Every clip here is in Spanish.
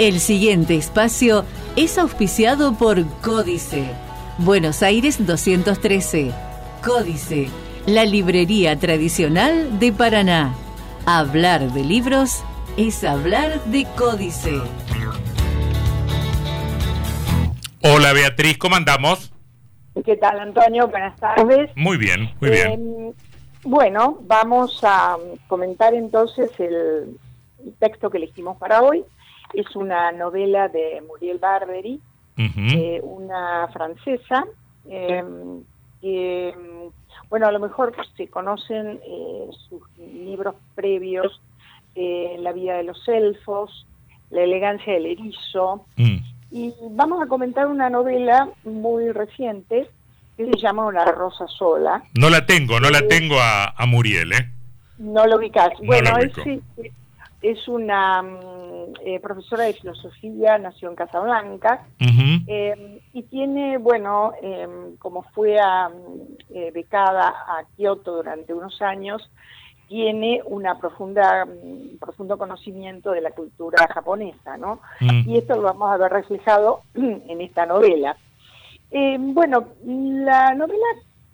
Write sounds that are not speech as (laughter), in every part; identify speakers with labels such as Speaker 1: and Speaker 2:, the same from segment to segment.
Speaker 1: El siguiente espacio es auspiciado por Códice. Buenos Aires 213. Códice, la librería tradicional de Paraná. Hablar de libros es hablar de Códice.
Speaker 2: Hola Beatriz, ¿cómo andamos?
Speaker 3: ¿Qué tal Antonio? Buenas tardes.
Speaker 2: Muy bien, muy bien.
Speaker 3: Eh, bueno, vamos a comentar entonces el texto que elegimos para hoy. Es una novela de Muriel Barbery, eh, una francesa, eh, que, bueno, a lo mejor se conocen sus libros previos, La vida de los elfos, La elegancia del erizo, mm. y vamos a comentar una novela muy reciente que se llama Una rosa sola.
Speaker 2: No la tengo, no la tengo a, Muriel, ¿eh?
Speaker 3: No lo ubicas. bueno, es, es, una mm, eh, profesora de filosofía, nació en Casablanca, eh, y tiene, bueno, em, como fue a, eh, becada a Kioto durante unos años, tiene una profunda, mm, profundo conocimiento de la cultura japonesa, ¿no? Mm. Y esto lo vamos a ver reflejado (clears throat) en esta novela. Eh, bueno, la novela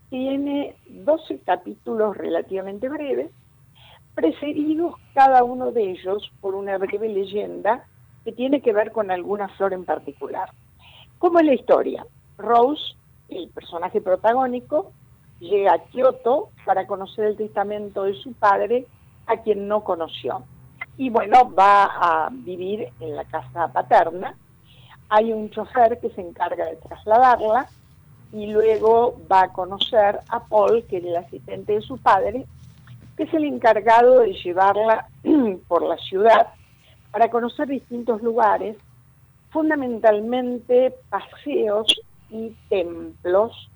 Speaker 3: tiene 12 capítulos relativamente breves, precedidos cada uno de ellos por una breve leyenda que tiene que ver con alguna flor en particular. ¿Cómo es la historia? Rose, el personaje protagónico, llega a Kioto para conocer el testamento de su padre, a quien no conoció. Y bueno, va a vivir en la casa paterna, hay un chofer que se encarga de trasladarla y luego va a conocer a Paul, que es el asistente de su padre, que es el encargado de llevarla (clears throat) por la ciudad para conocer distintos lugares, fundamentalmente paseos y templos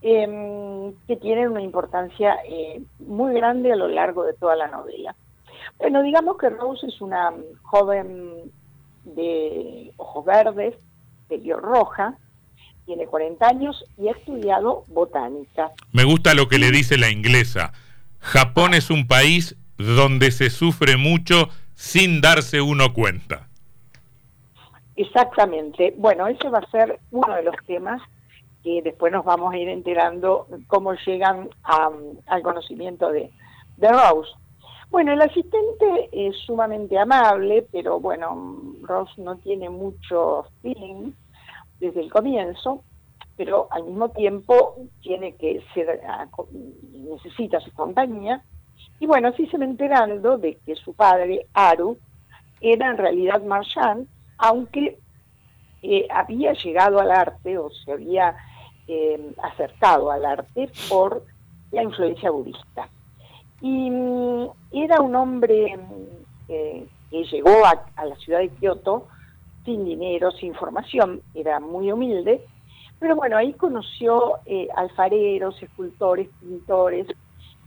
Speaker 3: em, que tienen una importancia eh, muy grande a lo largo de toda la novela. Bueno, digamos que Rose es una joven de ojos verdes, de piel roja, tiene 40 años y ha estudiado botánica.
Speaker 2: Me gusta lo que le dice la inglesa. Japón es un país donde se sufre mucho sin darse uno cuenta.
Speaker 3: Exactamente. Bueno, ese va a ser uno de los temas que después nos vamos a ir enterando cómo llegan al conocimiento de, de Rose. Bueno, el asistente es sumamente amable, pero bueno, Ross no tiene mucho feeling desde el comienzo, pero al mismo tiempo tiene que ser, ah, necesita su compañía. Y bueno, así se me enterando de que su padre, Aru, era en realidad marchand, aunque eh, había llegado al arte o se había eh, acercado al arte por la influencia budista. Y mm, era un hombre mm, que llegó a, la ciudad de Kioto sin dinero, sin formación, era muy humilde, pero bueno, ahí conoció eh, alfareros, escultores, pintores,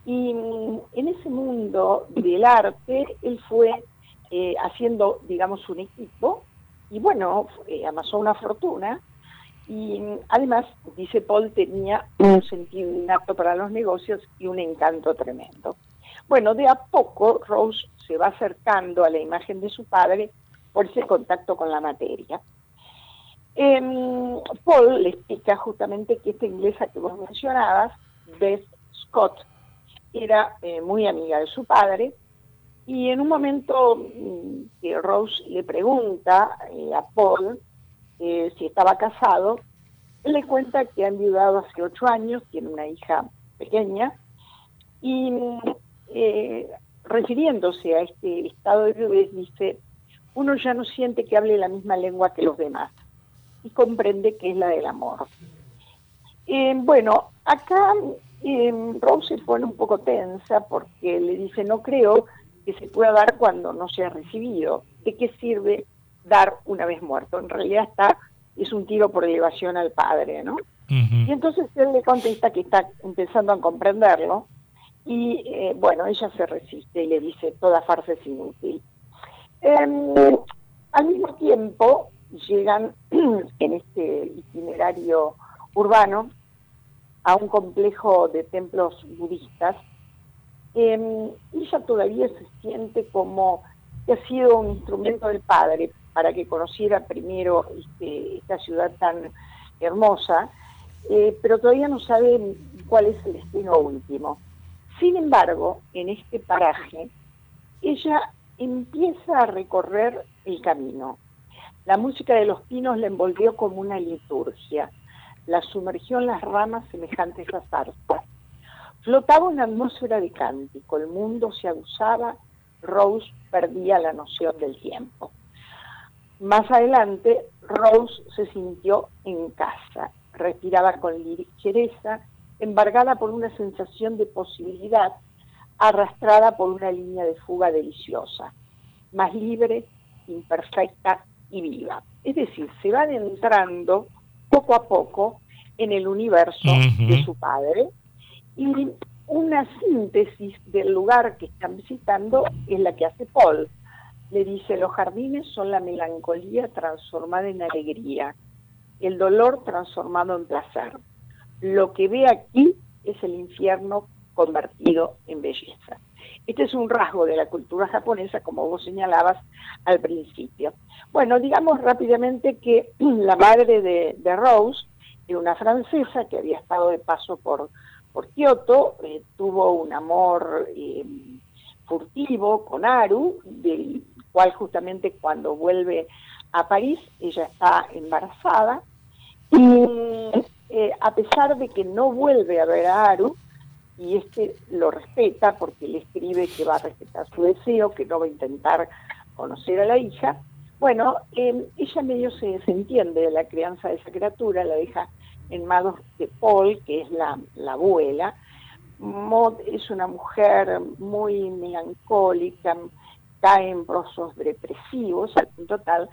Speaker 3: y en ese mundo del arte él fue eh, haciendo, digamos, un equipo, y bueno, eh, amasó una fortuna, y además, dice Paul, tenía un sentido innato para los negocios y un encanto tremendo. Bueno, de a poco Rose se va acercando a la imagen de su padre por ese contacto con la materia. Em, Paul le explica justamente que esta inglesa que vos mencionabas, Beth Scott, era eh, muy amiga de su padre y en un momento mm, que Rose le pregunta eh, a Paul eh, si estaba casado, él le cuenta que ha enviudado hace ocho años, tiene una hija pequeña y refiriéndose a este estado de viudez, dice, uno ya no siente que hable la misma lengua que los demás y comprende que es la del amor. Eh, bueno, acá eh, Rose se pone un poco tensa porque le dice, no creo que se pueda dar cuando no se ha recibido. ¿De qué sirve dar una vez muerto? En realidad está, es un tiro por elevación al padre, ¿no? Y entonces él le contesta que está empezando a comprenderlo y eh, bueno, ella se resiste y le dice, toda farsa es inútil. Em, al mismo tiempo, llegan (clears throat) en este itinerario urbano a un complejo de templos budistas. Eh, ella todavía se siente como que ha sido un instrumento del padre, para que conociera primero este, esta ciudad tan hermosa, eh, pero todavía no sabe cuál es el destino último. Sin embargo, en este paraje, ella empieza a recorrer el camino. La música de los pinos la envolvió como una liturgia, la sumergió en las ramas semejantes a zarzas. Flotaba una atmósfera de cántico, el mundo se aguzaba, Rose perdía la noción del tiempo. Más adelante, Rose se sintió en casa, respiraba con ligereza, embargada por una sensación de posibilidad, arrastrada por una línea de fuga deliciosa, más libre, imperfecta y viva. Es decir, se va adentrando poco a poco en el universo de su padre y una síntesis del lugar que están visitando es la que hace Paul. Le dice, los jardines son la melancolía transformada en alegría, el dolor transformado en placer. Lo que ve aquí es el infierno convertido en belleza. Este es un rasgo de la cultura japonesa, como vos señalabas al principio. Bueno, digamos rápidamente que (clears throat) la madre de, Rose era una francesa que había estado de paso por, Kioto, eh, tuvo un amor eh, furtivo con Aru, del cual justamente cuando vuelve a París ella está embarazada y eh, a pesar de que no vuelve a ver a Aru, y este lo respeta porque le escribe que va a respetar su deseo, que no va a intentar conocer a la hija, bueno, eh, ella medio se, entiende de la crianza de esa criatura, la deja en manos de Paul, que es la, abuela. Maud es una mujer muy melancólica, cae en procesos depresivos, al punto tal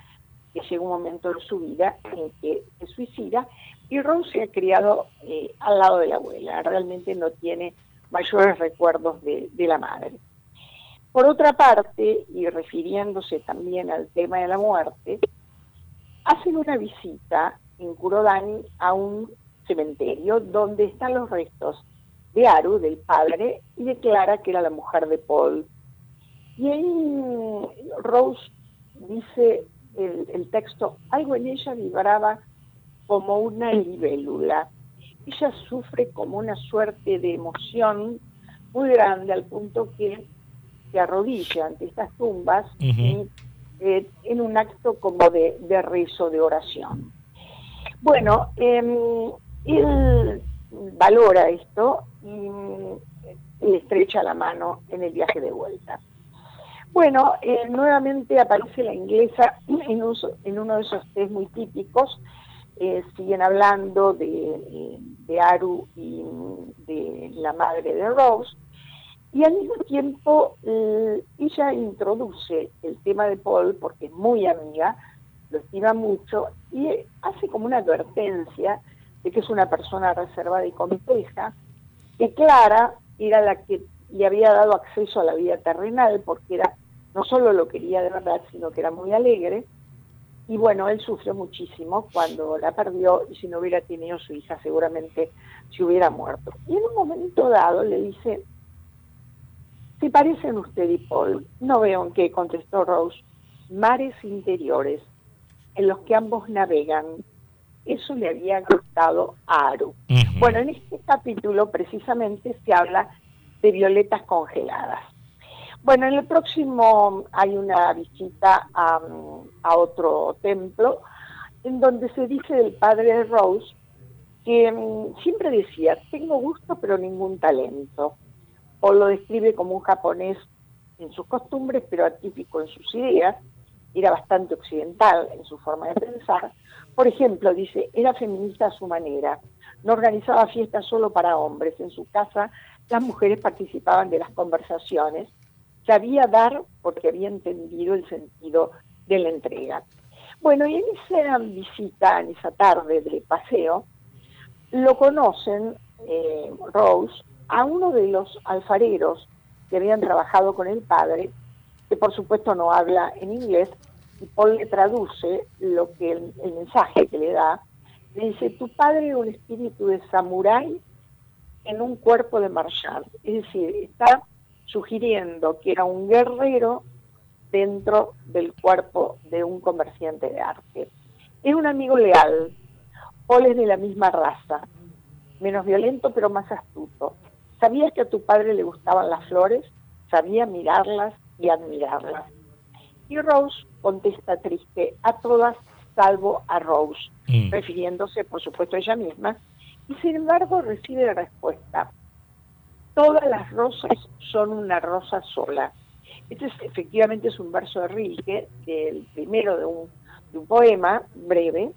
Speaker 3: que llega un momento de su vida en que se suicida y Rose se ha criado eh, al lado de la abuela, realmente no tiene mayores recuerdos de la madre. Por otra parte, y refiriéndose también al tema de la muerte, hacen una visita en Kurodani a un cementerio donde están los restos de Aru, del padre, y declara que era la mujer de Paul. Y ahí Rose dice el, el texto, algo en ella vibraba como una libélula. Ella sufre como una suerte de emoción muy grande al punto que se arrodilla ante estas tumbas eh, en un acto como de, rezo, de oración. Bueno, em, él valora esto y le estrecha la mano en el viaje de vuelta. Bueno, eh, nuevamente aparece la inglesa en, uno de esos test muy típicos. Eh, siguen hablando de, de, Aru y de la madre de Rose. Y al mismo tiempo, eh, ella introduce el tema de Paul, porque es muy amiga, lo estima mucho, y hace como una advertencia de que es una persona reservada y compleja, que Clara era la que le había dado acceso a la vida terrenal, porque era no solo lo quería de verdad, sino que era muy alegre, y bueno, él sufrió muchísimo cuando la perdió, y si no hubiera tenido su hija seguramente se hubiera muerto. Y en un momento dado le dice, ¿Se parecen usted y Paul? No veo en qué, contestó Rose. Mares interiores en los que ambos navegan. Eso le había gustado a Aru. Bueno, en este capítulo precisamente se habla de violetas congeladas. Bueno, en el próximo hay una visita a, otro templo en donde se dice del padre Rose que mm, siempre decía, tengo gusto pero ningún talento o lo describe como un japonés en sus costumbres, pero atípico en sus ideas, era bastante occidental en su forma de pensar. Por ejemplo, dice, era feminista a su manera, no organizaba fiestas solo para hombres, en su casa las mujeres participaban de las conversaciones, sabía dar porque había entendido el sentido de la entrega. Bueno, y en esa visita, en esa tarde de paseo, lo conocen eh, Rose a uno de los alfareros que habían trabajado con el padre, que por supuesto no habla en inglés, y Paul le traduce lo que el, mensaje que le da, le dice, tu padre era un espíritu de samurái en un cuerpo de marshal, es decir, está sugiriendo que era un guerrero dentro del cuerpo de un comerciante de arte. Es un amigo leal. Paul es de la misma raza, menos violento pero más astuto. ¿Sabías que a tu padre le gustaban las flores? Sabía mirarlas y admirarlas. Y Rose contesta triste a todas salvo a Rose, mm. refiriéndose por supuesto a ella misma, y sin embargo recibe la respuesta, todas las rosas son una rosa sola. Este es, efectivamente es un verso de Rilke, del primero de un, poema breve,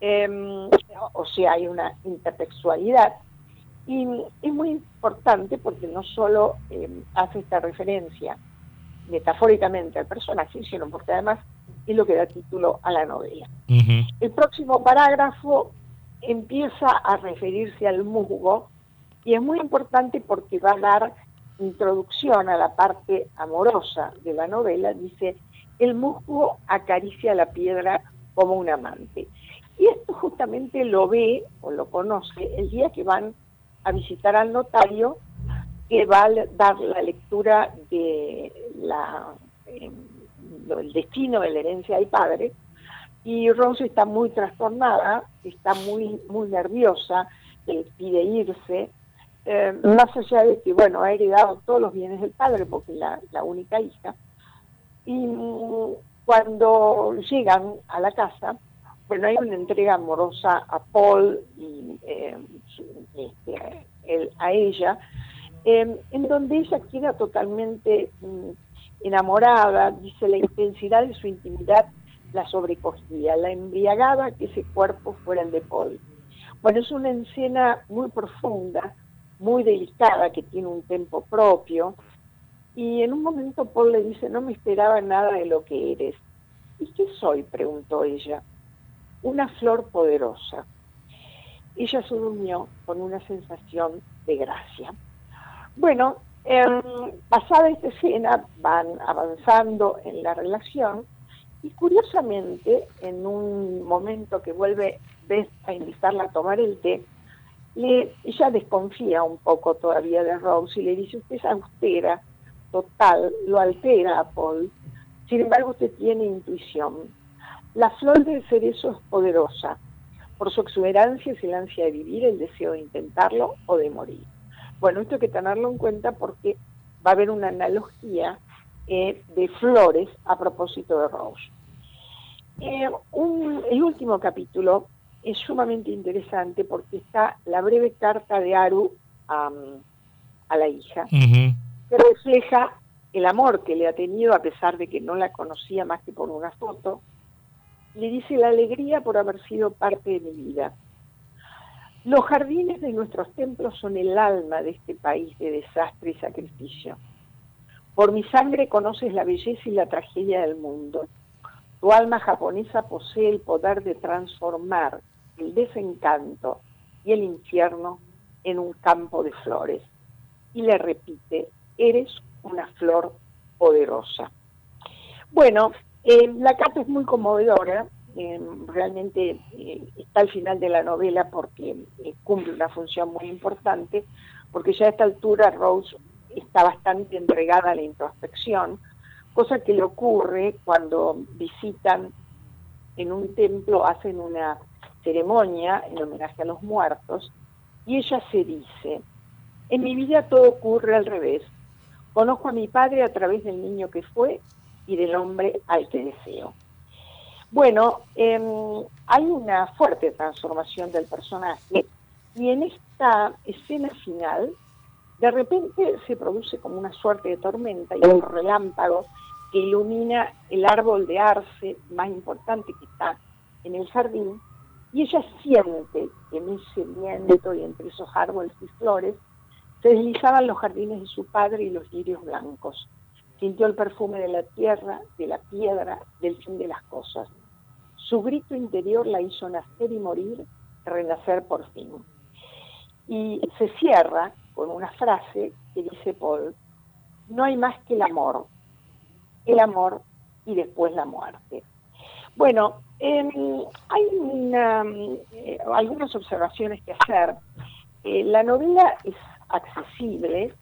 Speaker 3: em, o sea, hay una intertextualidad, y es muy importante porque no solo em, hace esta referencia metafóricamente al personaje, sino porque además es lo que da título a la novela. El próximo parágrafo empieza a referirse al musgo y es muy importante porque va a dar introducción a la parte amorosa de la novela. Dice, el musgo acaricia la piedra como un amante. Y esto justamente lo ve o lo conoce el día que van a visitar al notario que va a dar la lectura de la, eh, el destino de la herencia del padre, y Rose está muy trastornada, está muy, muy nerviosa, le pide irse, eh, más allá de que, bueno, ha heredado todos los bienes del padre porque es la, única hija, y cuando llegan a la casa, bueno, hay una entrega amorosa a Paul y eh, este, a ella, Em, en donde ella queda totalmente mm, enamorada, dice la intensidad de su intimidad la sobrecogía, la embriagaba que ese cuerpo fuera el de Paul. Bueno, es una escena muy profunda, muy delicada, que tiene un tempo propio, y en un momento Paul le dice, no me esperaba nada de lo que eres. ¿Y qué soy? preguntó ella. Una flor poderosa. Ella se durmió con una sensación de gracia. Bueno, em, pasada esta escena van avanzando en la relación y curiosamente en un momento que vuelve a invitarla a tomar el té, le, ella desconfía un poco todavía de Rose y le dice, usted es austera, total, lo altera a Paul. Sin embargo, usted tiene intuición. La flor del cerezo es poderosa. Por su exuberancia es el ansia de vivir, el deseo de intentarlo o de morir. Bueno, esto hay que tenerlo en cuenta porque va a haber una analogía eh, de flores a propósito de Rose. Eh, el último capítulo es sumamente interesante porque está la breve carta de Aru a, la hija, que refleja el amor que le ha tenido a pesar de que no la conocía más que por una foto. Le dice la alegría por haber sido parte de mi vida los jardines de nuestros templos son el alma de este país de desastre y sacrificio. Por mi sangre conoces la belleza y la tragedia del mundo. Tu alma japonesa posee el poder de transformar el desencanto y el infierno en un campo de flores. Y le repite, eres una flor poderosa. Bueno, eh, la carta es muy conmovedora realmente eh, está al final de la novela porque eh, cumple una función muy importante, porque ya a esta altura Rose está bastante entregada a la introspección, cosa que le ocurre cuando visitan en un templo, hacen una ceremonia en homenaje a los muertos, y ella se dice, en mi vida todo ocurre al revés, conozco a mi padre a través del niño que fue y del hombre al que deseo. Bueno, em, hay una fuerte transformación del personaje y en esta escena final, de repente se produce como una suerte de tormenta y un relámpago que ilumina el árbol de arce más importante que está en el jardín y ella siente que en ese viento y entre esos árboles y flores se deslizaban los jardines de su padre y los lirios blancos. Sintió el perfume de la tierra, de la piedra, del fin de las cosas. Su grito interior la hizo nacer y morir, renacer por fin. Y se cierra con una frase que dice Paul, no hay más que el amor, el amor y después la muerte. Bueno, em, hay eh, algunas observaciones que hacer. Eh, la novela es accesible,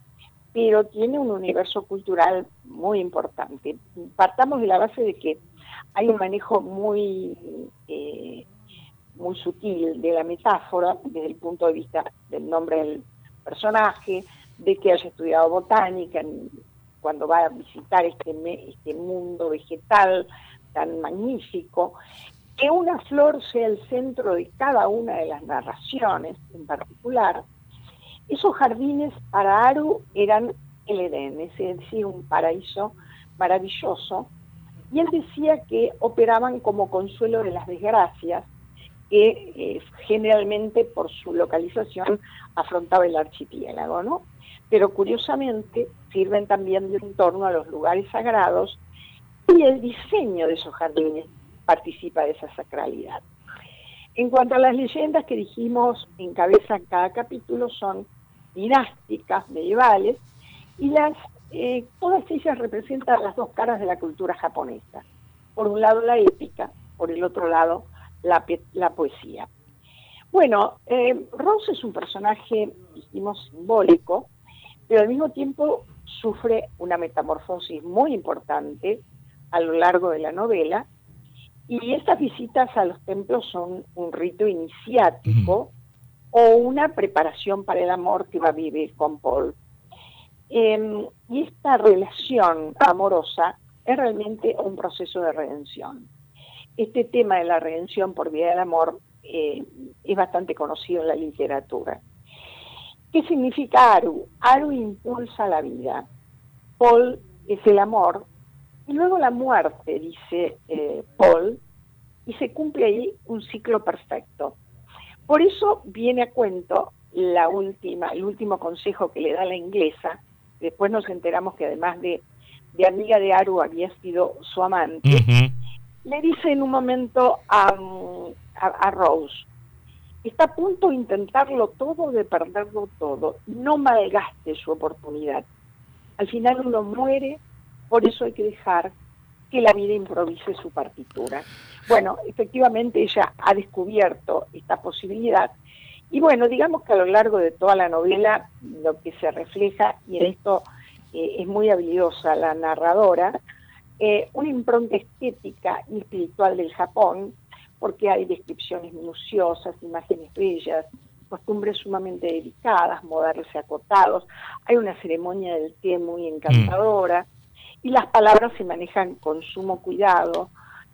Speaker 3: pero tiene un universo cultural muy importante. Partamos de la base de que hay un manejo muy, eh, muy sutil de la metáfora desde el punto de vista del nombre del personaje, de que haya estudiado botánica cuando va a visitar este, este mundo vegetal tan magnífico, que una flor sea el centro de cada una de las narraciones en particular, esos jardines para Aru eran el Edén, es decir, un paraíso maravilloso, y él decía que operaban como consuelo de las desgracias que eh, generalmente por su localización afrontaba el archipiélago, ¿no? Pero curiosamente sirven también de entorno a los lugares sagrados y el diseño de esos jardines participa de esa sacralidad. En cuanto a las leyendas que dijimos encabezan cada capítulo son dinásticas, medievales, y las eh, todas ellas representan las dos caras de la cultura japonesa. Por un lado la épica, por el otro lado la, la poesía. Bueno, eh, Rose es un personaje, dijimos, simbólico, pero al mismo tiempo sufre una metamorfosis muy importante a lo largo de la novela, y estas visitas a los templos son un rito iniciático o una preparación para el amor que va a vivir con Paul. Em, y esta relación amorosa es realmente un proceso de redención. Este tema de la redención por vía del amor eh, es bastante conocido en la literatura. ¿Qué significa Aru? Aru impulsa la vida. Paul es el amor. Y luego la muerte, dice eh, Paul, y se cumple ahí un ciclo perfecto. Por eso viene a cuento la última, el último consejo que le da la inglesa, después nos enteramos que además de, de amiga de Aru había sido su amante, le dice en un momento a, a, Rose, está a punto de intentarlo todo, de perderlo todo, no malgaste su oportunidad. Al final uno muere, por eso hay que dejar que la vida improvise su partitura. Bueno, efectivamente ella ha descubierto esta posibilidad. Y bueno, digamos que a lo largo de toda la novela lo que se refleja, y en esto eh, es muy habilidosa la narradora, eh, una impronta estética y espiritual del Japón, porque hay descripciones minuciosas, imágenes bellas, costumbres sumamente delicadas, modales acotados, hay una ceremonia del té muy encantadora, y las palabras se manejan con sumo cuidado,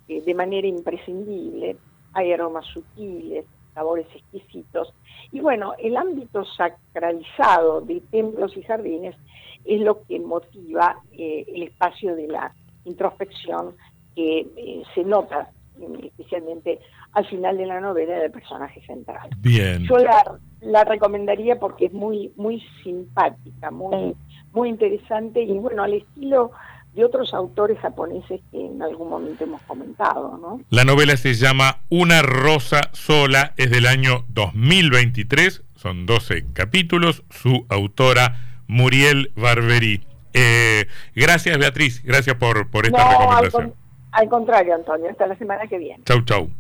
Speaker 3: eh, de manera imprescindible, hay aromas sutiles, sabores exquisitos. Y bueno, el ámbito sacralizado de templos y jardines es lo que motiva eh, el espacio de la introspección que eh, se nota especialmente al final de la novela del personaje central.
Speaker 2: Bien.
Speaker 3: Yo la, la recomendaría porque es muy muy simpática, muy muy interesante y bueno, al estilo de otros autores japoneses que en algún momento hemos comentado. ¿no?
Speaker 2: La novela se llama Una rosa sola, es del año 2023, son 12 capítulos, su autora Muriel Barberí. Eh, gracias Beatriz, gracias por, por esta recomendación.
Speaker 3: Al, al contrario, Antonio, hasta la semana que viene.
Speaker 2: Chau, chau.